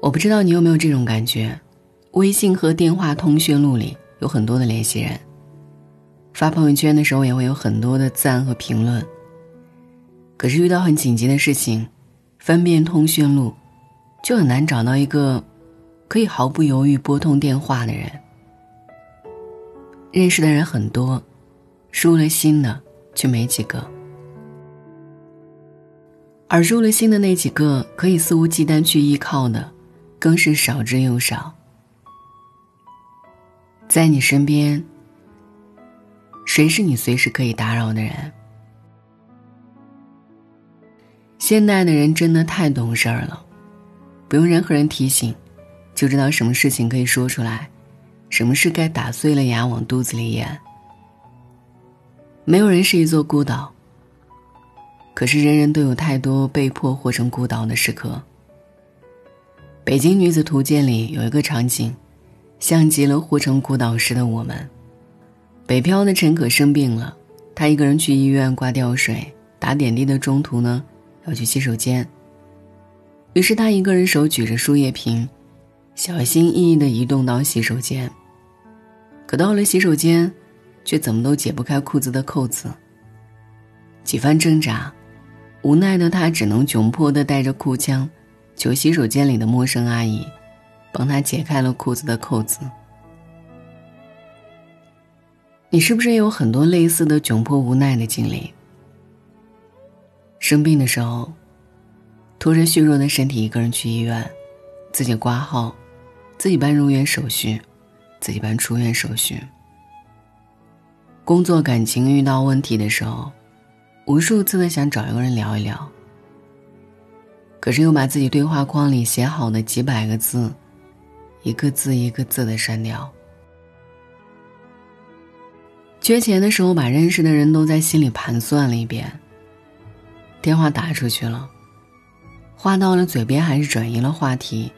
我不知道你有没有这种感觉，微信和电话通讯录里有很多的联系人，发朋友圈的时候也会有很多的赞和评论。可是遇到很紧急的事情，翻遍通讯录，就很难找到一个可以毫不犹豫拨通电话的人。认识的人很多，输了心的却没几个。而入了心的那几个可以肆无忌惮去依靠的，更是少之又少。在你身边，谁是你随时可以打扰的人？现代的人真的太懂事儿了，不用任何人提醒，就知道什么事情可以说出来，什么事该打碎了牙往肚子里咽。没有人是一座孤岛。可是，人人都有太多被迫活成孤岛的时刻。《北京女子图鉴》里有一个场景，像极了护城孤岛时的我们。北漂的陈可生病了，他一个人去医院挂吊水、打点滴的中途呢，要去洗手间。于是他一个人手举着输液瓶，小心翼翼地移动到洗手间。可到了洗手间，却怎么都解不开裤子的扣子。几番挣扎。无奈的他只能窘迫的带着裤腔，求洗手间里的陌生阿姨，帮他解开了裤子的扣子。你是不是也有很多类似的窘迫无奈的经历？生病的时候，拖着虚弱的身体一个人去医院，自己挂号，自己办入院手续，自己办出院手续。工作感情遇到问题的时候。无数次的想找一个人聊一聊，可是又把自己对话框里写好的几百个字，一个字一个字的删掉。缺钱的时候，把认识的人都在心里盘算了一遍。电话打出去了，话到了嘴边，还是转移了话题，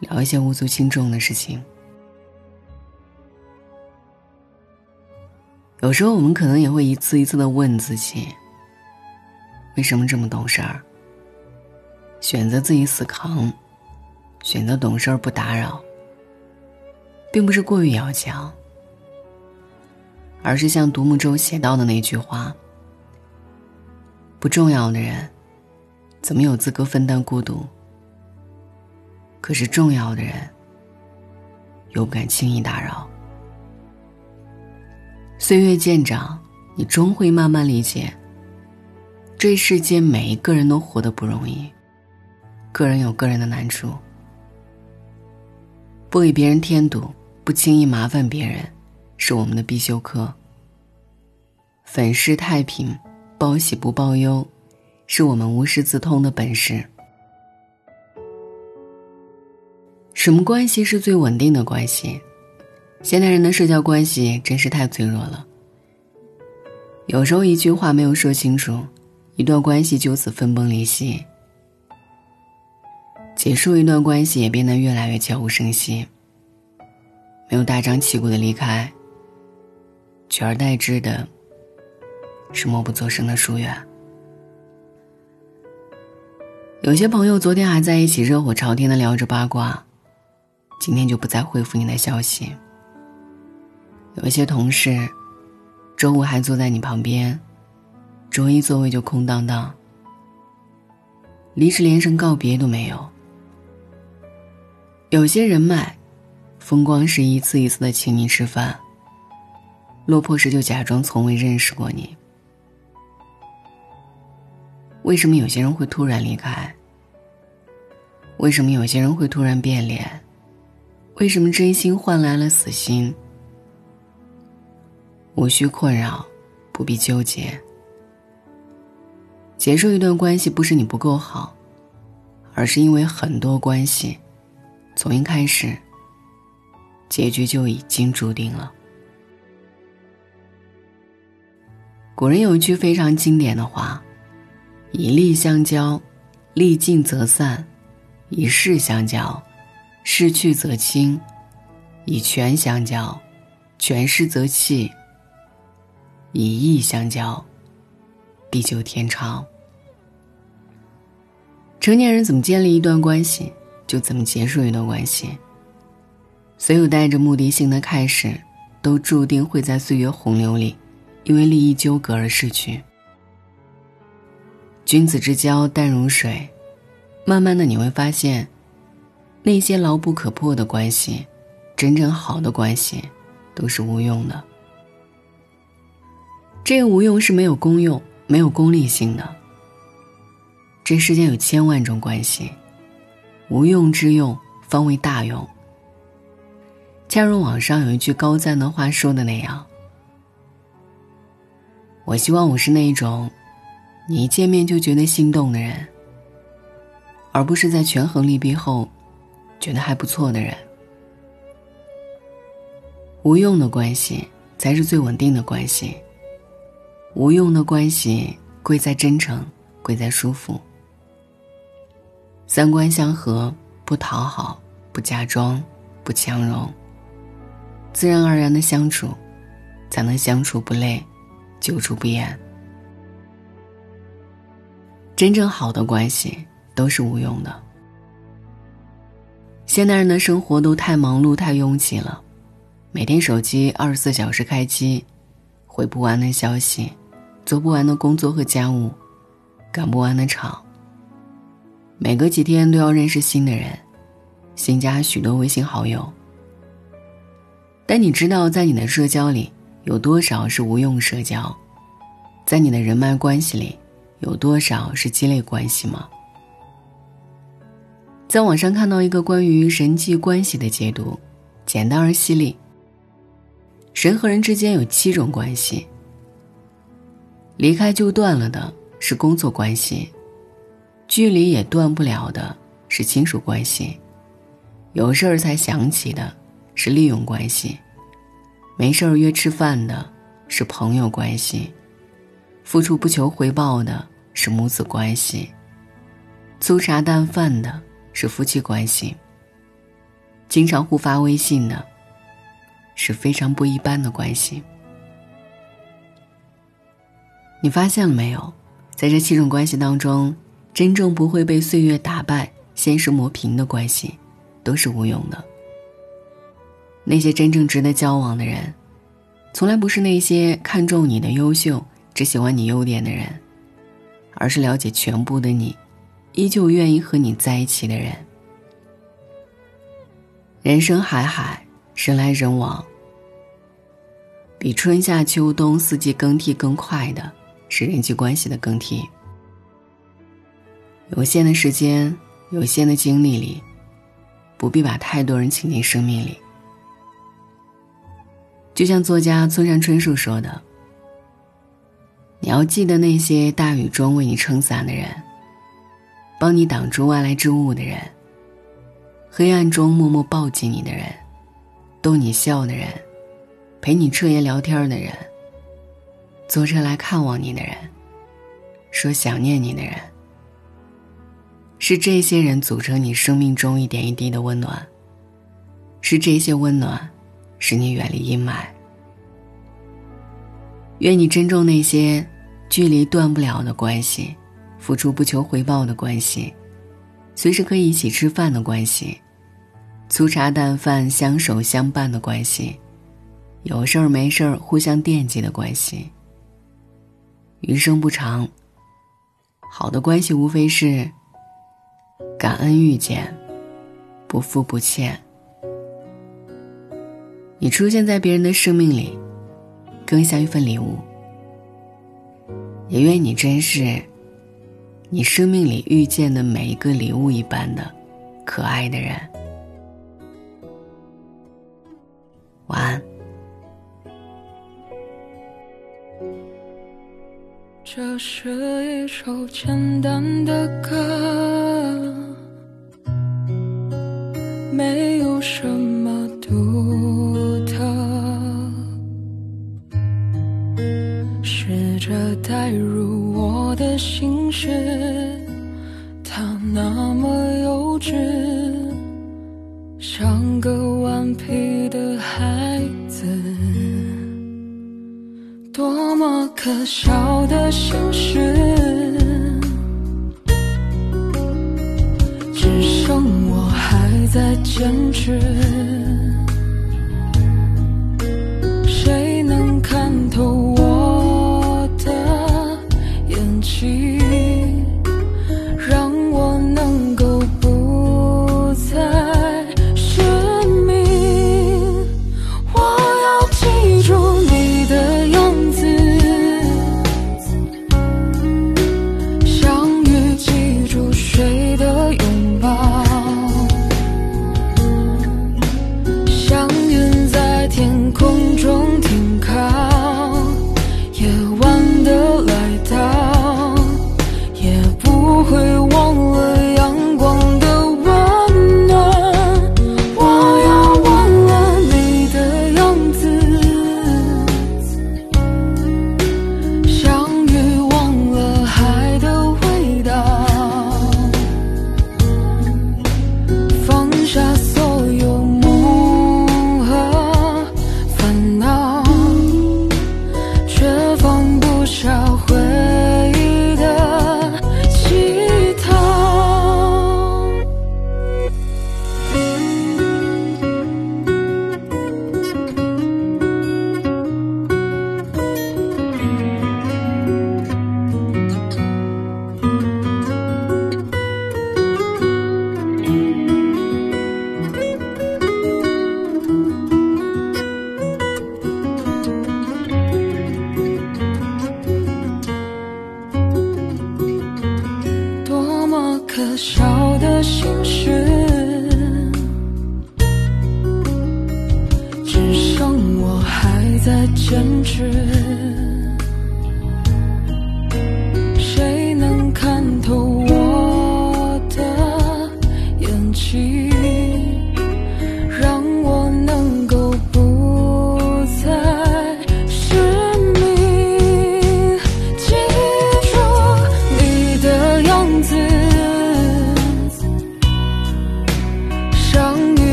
聊一些无足轻重的事情。有时候我们可能也会一次一次的问自己：为什么这么懂事儿？选择自己死扛，选择懂事不打扰，并不是过于要强，而是像独木舟写到的那句话：不重要的人，怎么有资格分担孤独？可是重要的人，又不敢轻易打扰。岁月渐长，你终会慢慢理解，这世间每一个人都活得不容易，个人有个人的难处。不给别人添堵，不轻易麻烦别人，是我们的必修课。粉饰太平，报喜不报忧，是我们无师自通的本事。什么关系是最稳定的关系？现代人的社交关系真是太脆弱了。有时候一句话没有说清楚，一段关系就此分崩离析；结束一段关系也变得越来越悄无声息。没有大张旗鼓的离开，取而代之的是默不作声的疏远。有些朋友昨天还在一起热火朝天的聊着八卦，今天就不再回复你的消息。有一些同事，周五还坐在你旁边，周一座位就空荡荡。离职连声告别都没有。有些人脉，风光时一次一次的请你吃饭，落魄时就假装从未认识过你。为什么有些人会突然离开？为什么有些人会突然变脸？为什么真心换来了死心？无需困扰，不必纠结。结束一段关系不是你不够好，而是因为很多关系，从一开始，结局就已经注定了。古人有一句非常经典的话：“以利相交，利尽则散；以势相交，势去则清；以权相交，权失则弃。”以义相交，地久天长。成年人怎么建立一段关系？就怎么结束一段关系。所有带着目的性的开始，都注定会在岁月洪流里，因为利益纠葛而逝去。君子之交淡如水，慢慢的你会发现，那些牢不可破的关系，真正好的关系，都是无用的。这个无用是没有功用、没有功利性的。这世间有千万种关系，无用之用方为大用。恰如网上有一句高赞的话说的那样：“我希望我是那一种，你一见面就觉得心动的人，而不是在权衡利弊后，觉得还不错的人。无用的关系才是最稳定的关系。无用的关系贵在真诚，贵在舒服。”三观相合，不讨好，不假装，不强融，自然而然的相处，才能相处不累，久处不厌。真正好的关系都是无用的。现代人的生活都太忙碌、太拥挤了，每天手机二十四小时开机，回不完的消息，做不完的工作和家务，赶不完的场。每隔几天都要认识新的人，新加许多微信好友。但你知道，在你的社交里有多少是无用社交？在你的人脉关系里，有多少是积累关系吗？在网上看到一个关于人际关系的解读，简单而犀利。人和人之间有七种关系，离开就断了的是工作关系。距离也断不了的是亲属关系，有事儿才想起的是利用关系，没事儿约吃饭的是朋友关系，付出不求回报的是母子关系，粗茶淡饭的是夫妻关系，经常互发微信的是非常不一般的关系。你发现了没有，在这七种关系当中？真正不会被岁月打败、现实磨平的关系，都是无用的。那些真正值得交往的人，从来不是那些看重你的优秀、只喜欢你优点的人，而是了解全部的你，依旧愿意和你在一起的人。人生海海，人来人往，比春夏秋冬四季更替更快的，是人际关系的更替。有限的时间，有限的精力里，不必把太多人请进生命里。就像作家村上春树说的：“你要记得那些大雨中为你撑伞的人，帮你挡住外来之物的人，黑暗中默默抱紧你的人，逗你笑的人，陪你彻夜聊天的人，坐车来看望你的人，说想念你的人。”是这些人组成你生命中一点一滴的温暖。是这些温暖，使你远离阴霾。愿你珍重那些距离断不了的关系，付出不求回报的关系，随时可以一起吃饭的关系，粗茶淡饭相守相伴的关系，有事儿没事儿互相惦记的关系。余生不长，好的关系无非是。感恩遇见，不负不欠。你出现在别人的生命里，更像一份礼物。也愿你珍视你生命里遇见的每一个礼物一般的可爱的人。晚安。这是一首简单的歌。没有什么独特，试着带入我的心事，他那么幼稚，像个顽皮的孩子，多么可笑的心事，在坚持。